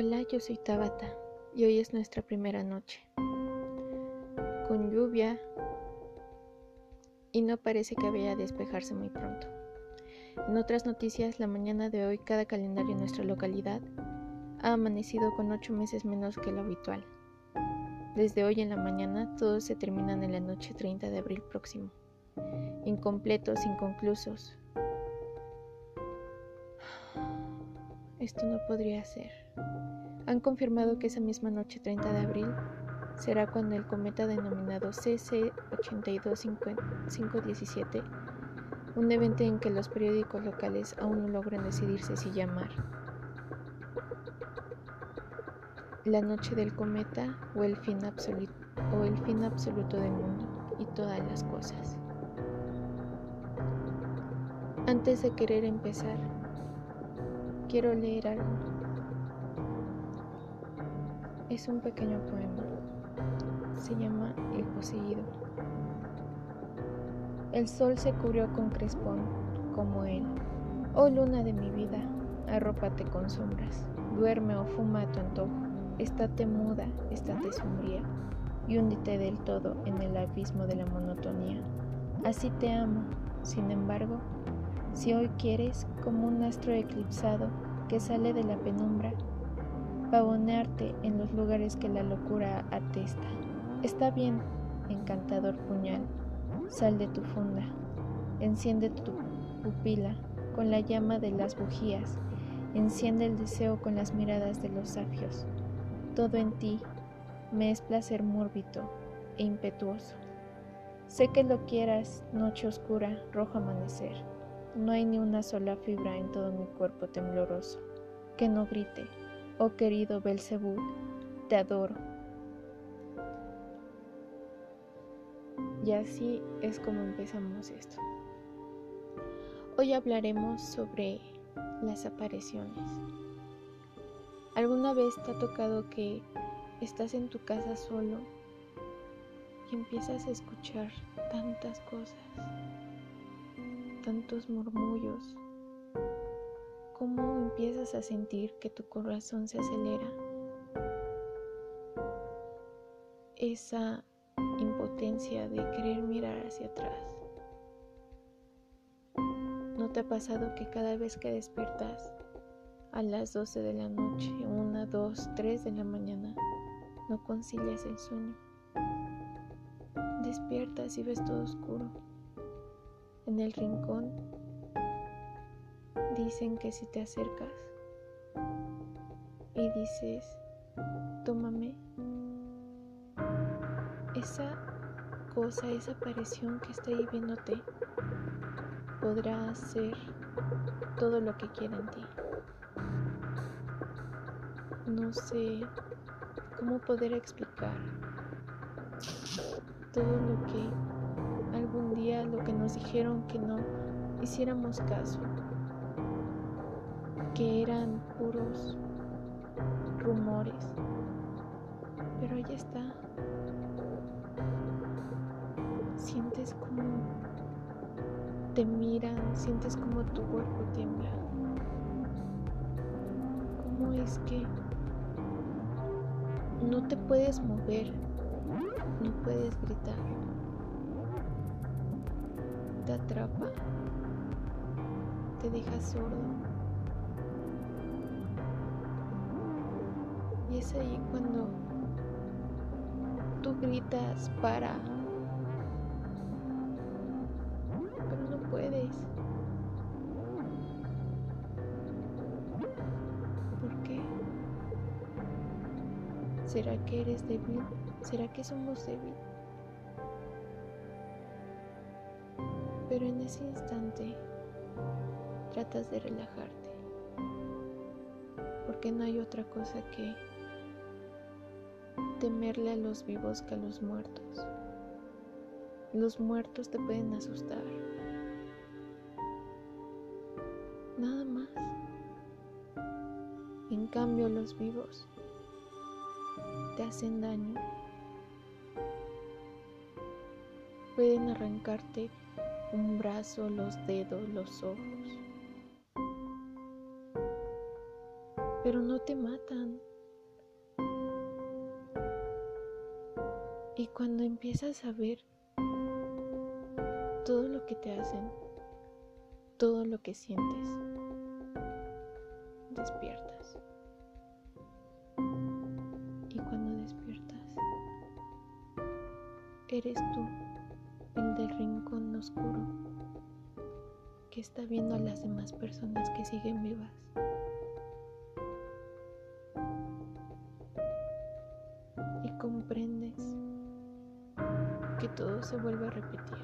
Hola, yo soy Tabata y hoy es nuestra primera noche. Con lluvia y no parece que vaya a despejarse muy pronto. En otras noticias, la mañana de hoy cada calendario en nuestra localidad ha amanecido con ocho meses menos que lo habitual. Desde hoy en la mañana todos se terminan en la noche 30 de abril próximo. Incompletos, inconclusos. Esto no podría ser. Han confirmado que esa misma noche 30 de abril será cuando el cometa denominado CC82517, un evento en que los periódicos locales aún no logran decidirse si llamar la noche del cometa o el fin absoluto o el fin absoluto del mundo y todas las cosas. Antes de querer empezar, quiero leer algo. Es un pequeño poema. Se llama El poseído. El sol se cubrió con crespón, como él. Oh luna de mi vida, arrópate con sombras, duerme o fuma a tu antojo, estate muda, estate sombría, y húndite del todo en el abismo de la monotonía. Así te amo, sin embargo, si hoy quieres, como un astro eclipsado que sale de la penumbra, pavonearte en los lugares que la locura atesta. Está bien, encantador puñal, sal de tu funda, enciende tu pupila con la llama de las bujías, enciende el deseo con las miradas de los safios. Todo en ti me es placer mórbido e impetuoso. Sé que lo quieras, noche oscura, rojo amanecer. No hay ni una sola fibra en todo mi cuerpo tembloroso que no grite, oh querido Belcebú, te adoro. Y así es como empezamos esto. Hoy hablaremos sobre las apariciones. ¿Alguna vez te ha tocado que estás en tu casa solo y empiezas a escuchar tantas cosas? tantos murmullos, cómo empiezas a sentir que tu corazón se acelera. Esa impotencia de querer mirar hacia atrás. ¿No te ha pasado que cada vez que despiertas a las 12 de la noche, 1, 2, 3 de la mañana, no concilias el sueño? Despiertas y ves todo oscuro en el rincón dicen que si te acercas y dices, tómame, esa cosa, esa aparición que está ahí viéndote, podrá hacer todo lo que quiera en ti. No sé cómo poder explicar todo lo que algún día lo que nos dijeron que no hiciéramos caso, que eran puros rumores. Pero ahí está. Sientes como te miran, sientes como tu cuerpo tiembla. ¿Cómo es que no te puedes mover? No puedes gritar te atrapa, te deja sordo. Y es ahí cuando tú gritas para, pero no puedes. ¿Por qué? ¿Será que eres débil? ¿Será que somos débiles? Pero en ese instante tratas de relajarte, porque no hay otra cosa que temerle a los vivos que a los muertos. Los muertos te pueden asustar. Nada más. En cambio los vivos te hacen daño. Pueden arrancarte un brazo, los dedos, los ojos. Pero no te matan, Y cuando empiezas a ver todo lo que te hacen, todo lo que sientes, despiertas. Y cuando despiertas, eres tú, el del rincón oscuro, que está viendo a las demás personas que siguen vivas. Que todo se vuelve a repetir.